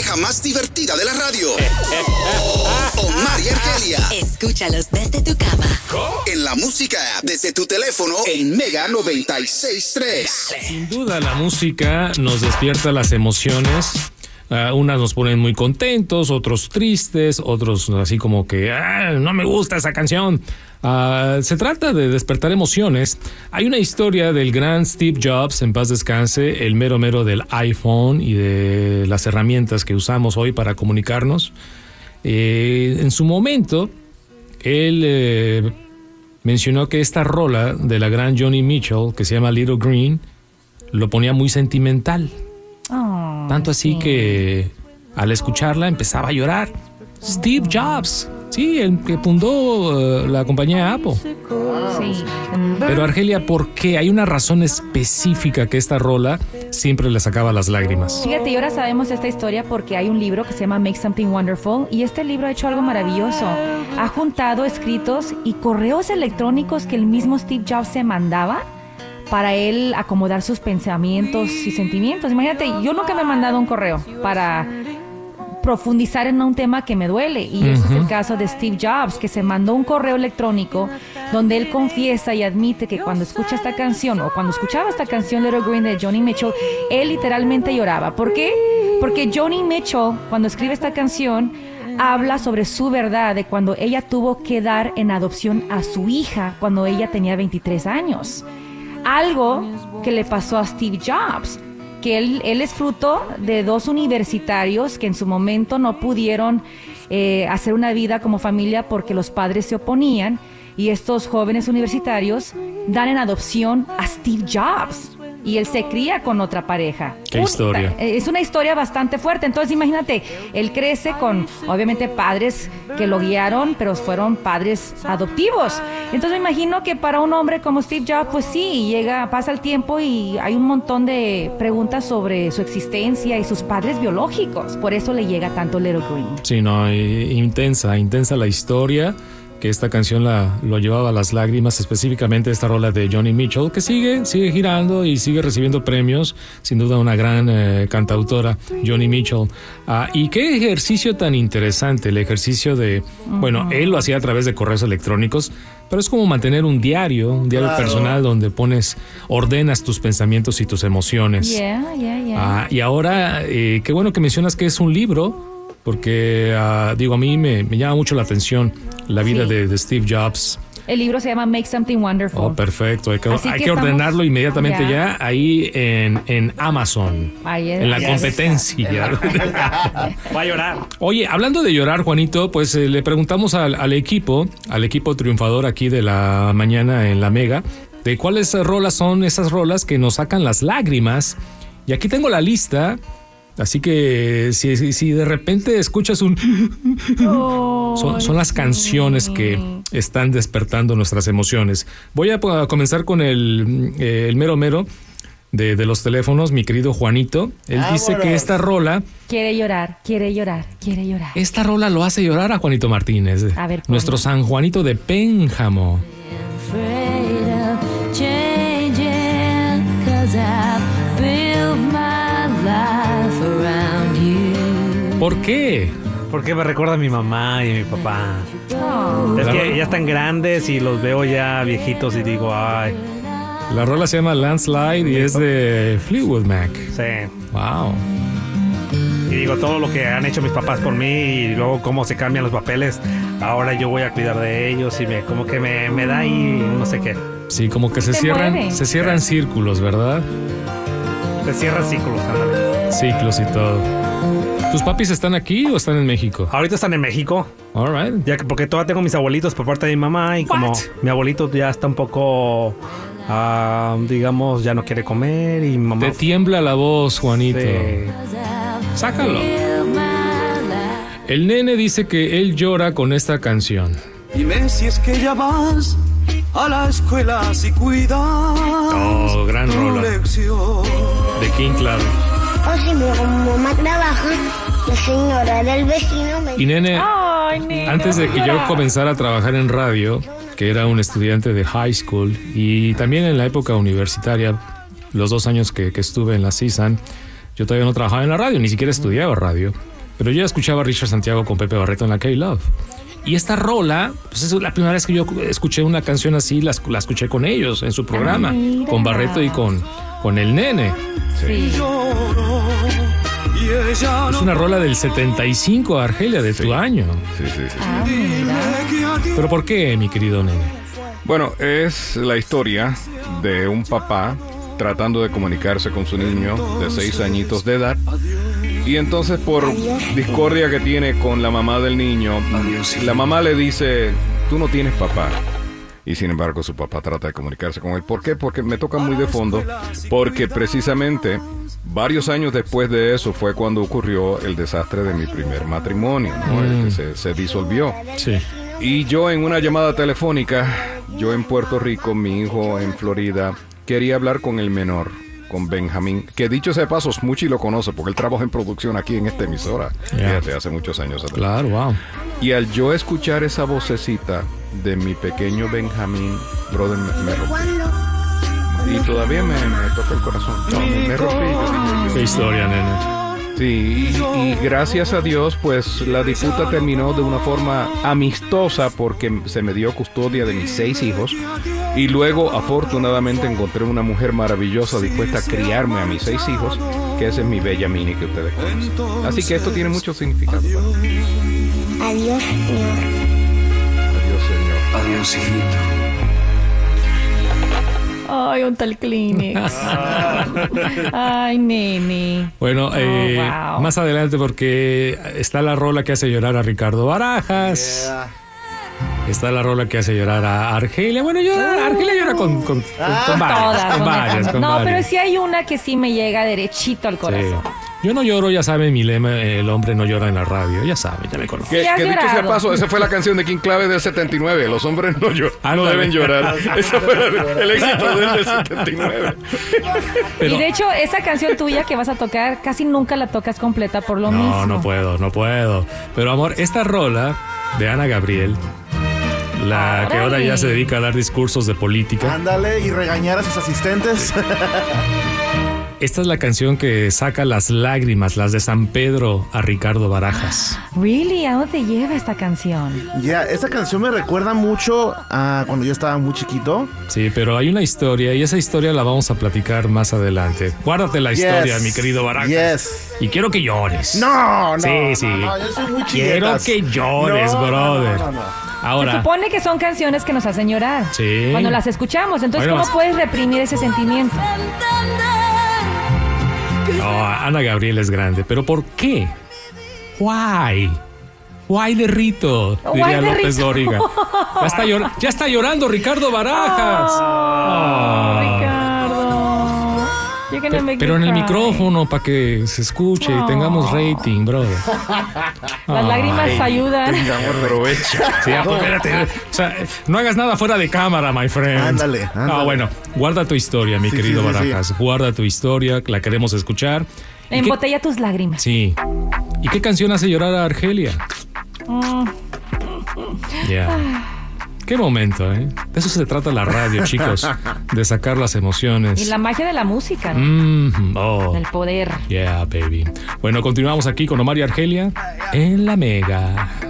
pareja más divertida de la radio. Omar y Argelia. Escúchalos desde tu cama. En la música desde tu teléfono en Mega 96.3. Sin duda la música nos despierta las emociones. Ah, unas nos ponen muy contentos, otros tristes, otros así como que "Ah, no me gusta esa canción. Ah, se trata de despertar emociones. Hay una historia del gran Steve Jobs, en paz descanse, el mero mero del iPhone y de las herramientas que usamos hoy para comunicarnos. Eh, en su momento, él eh, mencionó que esta rola de la gran Johnny Mitchell, que se llama Little Green, lo ponía muy sentimental. Tanto así que al escucharla empezaba a llorar. Steve Jobs, sí, el que fundó eh, la compañía Apple. Sí. Pero Argelia, ¿por qué? Hay una razón específica que esta rola siempre le sacaba las lágrimas. Fíjate, y ahora sabemos esta historia porque hay un libro que se llama Make Something Wonderful y este libro ha hecho algo maravilloso. Ha juntado escritos y correos electrónicos que el mismo Steve Jobs se mandaba para él acomodar sus pensamientos y sentimientos. Imagínate, yo nunca me he mandado un correo para profundizar en un tema que me duele y ese es el caso de Steve Jobs que se mandó un correo electrónico donde él confiesa y admite que cuando escucha esta canción o cuando escuchaba esta canción Little Green de Johnny Mitchell él literalmente lloraba ¿por qué? porque Johnny Mitchell cuando escribe esta canción habla sobre su verdad de cuando ella tuvo que dar en adopción a su hija cuando ella tenía 23 años algo que le pasó a Steve Jobs que él, él es fruto de dos universitarios que en su momento no pudieron eh, hacer una vida como familia porque los padres se oponían y estos jóvenes universitarios dan en adopción a Steve Jobs y él se cría con otra pareja. Qué Un- historia. eh, Es una historia bastante fuerte. Entonces imagínate, él crece con obviamente padres que lo guiaron, pero fueron padres adoptivos. Entonces me imagino que para un hombre como Steve Jobs, pues sí, llega, pasa el tiempo y hay un montón de preguntas sobre su existencia y sus padres biológicos. Por eso le llega tanto Little Green. Sí, no, intensa, intensa la historia, que esta canción la, lo llevaba a las lágrimas, específicamente esta rola de Johnny Mitchell, que sigue, sigue girando y sigue recibiendo premios, sin duda una gran eh, cantautora, Johnny Mitchell. Ah, y qué ejercicio tan interesante, el ejercicio de, bueno, él lo hacía a través de correos electrónicos, pero es como mantener un diario, un diario Claro. personal donde pones, ordenas tus pensamientos y tus emociones. Yeah, yeah, yeah. Ah, y ahora, eh, qué bueno que mencionas que es un libro, porque ah, digo, a mí me, me llama mucho la atención la vida Sí. de, de Steve Jobs. El libro se llama Make Something Wonderful. Oh, perfecto. Hay que, Así hay que que estamos- ordenarlo inmediatamente Ya. ya, ahí en, en Amazon, Ahí es. en la competencia. Va a llorar. Oye, hablando de llorar, Juanito, pues eh, le preguntamos al, al equipo, al equipo triunfador aquí de la mañana en la Mega, de cuáles rolas son esas rolas que nos sacan las lágrimas. Y aquí tengo la lista. Así que si, si- si de repente escuchas un... Son, son las canciones que están despertando nuestras emociones. Voy a, comenzar con el, eh, el mero mero de, de los teléfonos, mi querido Juanito. Él dice que esta rola Quiere llorar, quiere llorar, quiere llorar. esta rola lo hace llorar a Juanito Martínez. A ver, nuestro. San Juanito de Pénjamo. ¿Por qué? Porque me recuerda a mi mamá y a mi papá. Oh. Es que ya están grandes y los veo ya viejitos y digo, ay, La rola se llama Landslide y es de Fleetwood Mac. sí. Wow. Y digo, todo lo que han hecho mis papás por mí y luego cómo se cambian los papeles, ahora yo voy a cuidar de ellos y me como que me, me da ahí no sé qué. Sí, como que se cierran, mueve. se cierran círculos, ¿verdad? Se cierran círculos, ándale. Ciclos y todo. ¿Tus papis están aquí o están en México? Ahorita están en México, All right. ya que porque todavía tengo mis abuelitos por parte de mi mamá y como What? mi abuelito ya está un poco, ah, digamos, ya no quiere comer y mi mamá... Te tiembla la voz, Juanito. Sí. Sácalo. El nene dice que él llora con esta canción. Dime si es que ya vas a la escuela si cuidas Oh, gran rola. lección. De King Cloud. O si mi mamá trabaja, señora del vecino me Y nene, Ay, niño, antes de que yo comenzara a trabajar en radio, que era un estudiante de high school y también en la época universitaria, los dos años que, que estuve en la CISAN, yo todavía no trabajaba en la radio, ni siquiera estudiaba radio. Pero yo ya escuchaba a Richard Santiago con Pepe Barreto en la K-Love. Y esta rola, pues es la primera vez que yo escuché una canción así, la, la escuché con ellos en su programa, Ah, mira. con Barreto y con, con el nene. Sí. Ella Es una rola del 75, Argelia, de tu año. Sí, sí, sí. Ah, Pero ¿por qué, mi querido nene? Bueno, es la historia de un papá tratando de comunicarse con su niño de seis añitos de edad. Y entonces por discordia que tiene con la mamá del niño, la mamá le dice, tú no tienes papá. Y sin embargo su papá trata de comunicarse con él. ¿Por qué? Porque me toca muy de fondo. Porque precisamente varios años después de eso fue cuando ocurrió el desastre de mi primer matrimonio, ¿no? El que se, se disolvió. Sí. Y yo en una llamada telefónica, yo en Puerto Rico, mi hijo en Florida, quería hablar con el menor, con Benjamín, que dicho sea de paso, Smuchi lo conoce porque él trabaja en producción aquí en esta emisora, Ya. fíjate, hace muchos años atrás. Claro, wow. Y al yo escuchar esa vocecita de mi pequeño Benjamín, brother, me, me rompí. Y todavía me, me toca el corazón. No, me, rompí. yo Qué historia, nene. Sí, y, y gracias a Dios, pues la disputa terminó de una forma amistosa porque se me dio custodia de mis seis hijos y luego afortunadamente encontré una mujer maravillosa dispuesta a criarme a mis seis hijos, que esa es mi bella Mini que ustedes conocen. Así que esto tiene mucho significado. Adiós, señor. Adiós, Señor. Adiós, hijito. Ay, un tal Kleenex. Ay, nene. Bueno, eh, wow. más adelante porque está la rola que hace llorar a Ricardo Barajas. Está la rola que hace llorar a Argelia. Bueno, llora, Argelia llora con, con, con- con varias. Todas. con son varias, esas. con no, pero sí hay una que sí me llega derechito al Sí. Yo no lloro, ya saben mi lema, el hombre no llora en la radio. Ya saben, ya me conocen. Que, que dicho sea paso, esa fue la canción de King Clave del 79. Los hombres no, llor- no deben llorar. Ese fue el, el éxito del del 79. Pero- y de hecho, esa canción tuya que vas a tocar, casi nunca la tocas completa por lo No, mismo. no puedo, no puedo. Pero amor, esta rola de Ana Gabriel, la que ahora ya se dedica a dar discursos de política, Ándale y regañar a sus asistentes. Esta es la canción que saca las lágrimas, las de San Pedro a Ricardo Barajas. Really, ¿a dónde te lleva esta canción? ya, esta canción me recuerda mucho a cuando yo estaba muy chiquito. Sí, pero hay una historia y esa historia la vamos a platicar más adelante. Guárdate la historia, Yes. mi querido Barajas. Yes. Y quiero que llores. No, no. Sí, no, sí. no, yo soy muy Quiero que llores, No, no, brother. no, no, no. Se Ahora, supone que son canciones que nos hacen llorar. Sí. Cuando las escuchamos. Entonces, Oye, ¿cómo puedes reprimir ese sentimiento? No, Ana Gabriel es grande, pero ¿por qué? Why? Why de Rito, diría de López Rito. Dóriga. Ya está, ya está llorando Ricardo Barajas. Ah. Ricardo. Pero en el micrófono para que se escuche y tengamos rating, brother. Las lágrimas ayudan. Aprovecha. Sí, apodérate. O sea, no hagas nada fuera de cámara, my friend. Ándale, Ah, bueno, guarda tu historia, mi Sí, querido sí, sí, Barajas. Guarda tu historia, la queremos escuchar. ¿Y qué- Embotella tus lágrimas. Sí. ¿Y qué canción hace llorar a Argelia? Mm. Ya. Qué momento, ¿eh? De eso se trata la radio, chicos. De sacar las emociones. Y la magia de la música, ¿no? Mm, oh. Del poder. Yeah, baby. Bueno, continuamos aquí con Omar y Argelia en la Mega.